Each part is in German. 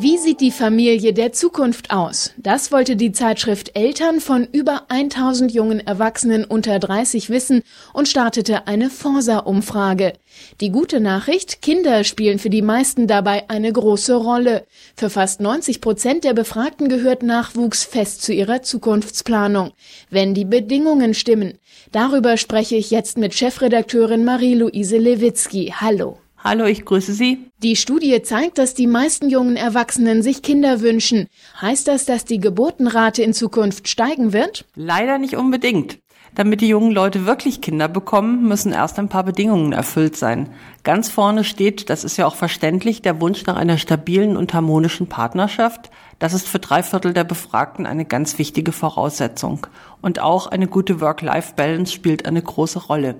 Wie sieht die Familie der Zukunft aus? Das wollte die Zeitschrift Eltern von über 1000 jungen Erwachsenen unter 30 wissen und startete eine Forsa-Umfrage. Die gute Nachricht, Kinder spielen für die meisten dabei eine große Rolle. Für fast 90 Prozent der Befragten gehört Nachwuchs fest zu ihrer Zukunftsplanung. Wenn die Bedingungen stimmen. Darüber spreche ich jetzt mit Chefredakteurin Marie-Louise Lewitzki. Hallo. Hallo, ich grüße Sie. Die Studie zeigt, dass die meisten jungen Erwachsenen sich Kinder wünschen. Heißt das, dass die Geburtenrate in Zukunft steigen wird? Leider nicht unbedingt. Damit die jungen Leute wirklich Kinder bekommen, müssen erst ein paar Bedingungen erfüllt sein. Ganz vorne steht, das ist ja auch verständlich, der Wunsch nach einer stabilen und harmonischen Partnerschaft. Das ist für drei Viertel der Befragten eine ganz wichtige Voraussetzung. Und auch eine gute Work-Life-Balance spielt eine große Rolle.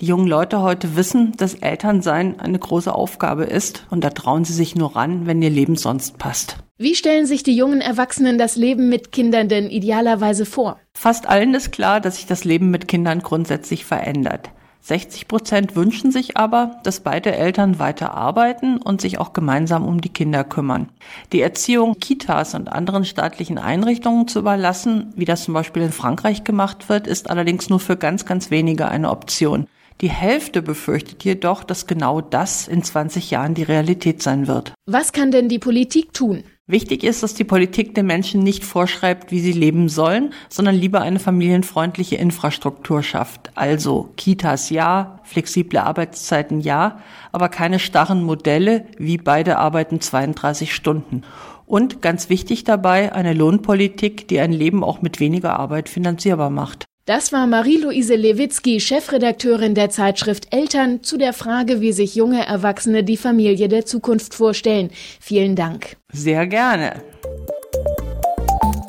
Die jungen Leute heute wissen, dass Elternsein eine große Aufgabe ist und da trauen sie sich nur ran, wenn ihr Leben sonst passt. Wie stellen sich die jungen Erwachsenen das Leben mit Kindern denn idealerweise vor? Fast allen ist klar, dass sich das Leben mit Kindern grundsätzlich verändert. 60 Prozent wünschen sich aber, dass beide Eltern weiter arbeiten und sich auch gemeinsam um die Kinder kümmern. Die Erziehung Kitas und anderen staatlichen Einrichtungen zu überlassen, wie das zum Beispiel in Frankreich gemacht wird, ist allerdings nur für ganz, ganz wenige eine Option. Die Hälfte befürchtet jedoch, dass genau das in 20 Jahren die Realität sein wird. Was kann denn die Politik tun? Wichtig ist, dass die Politik den Menschen nicht vorschreibt, wie sie leben sollen, sondern lieber eine familienfreundliche Infrastruktur schafft. Also Kitas ja, flexible Arbeitszeiten ja, aber keine starren Modelle wie beide arbeiten 32 Stunden. Und ganz wichtig dabei, eine Lohnpolitik, die ein Leben auch mit weniger Arbeit finanzierbar macht. Das war Marie-Louise Lewitzki, Chefredakteurin der Zeitschrift Eltern, zu der Frage, wie sich junge Erwachsene die Familie der Zukunft vorstellen. Vielen Dank. Sehr gerne.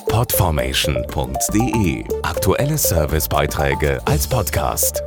Podformation.de Aktuelle Servicebeiträge als Podcast.